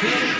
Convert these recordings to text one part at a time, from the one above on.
Hidden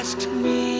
asked me.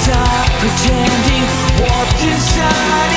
stop pretending, walked inside.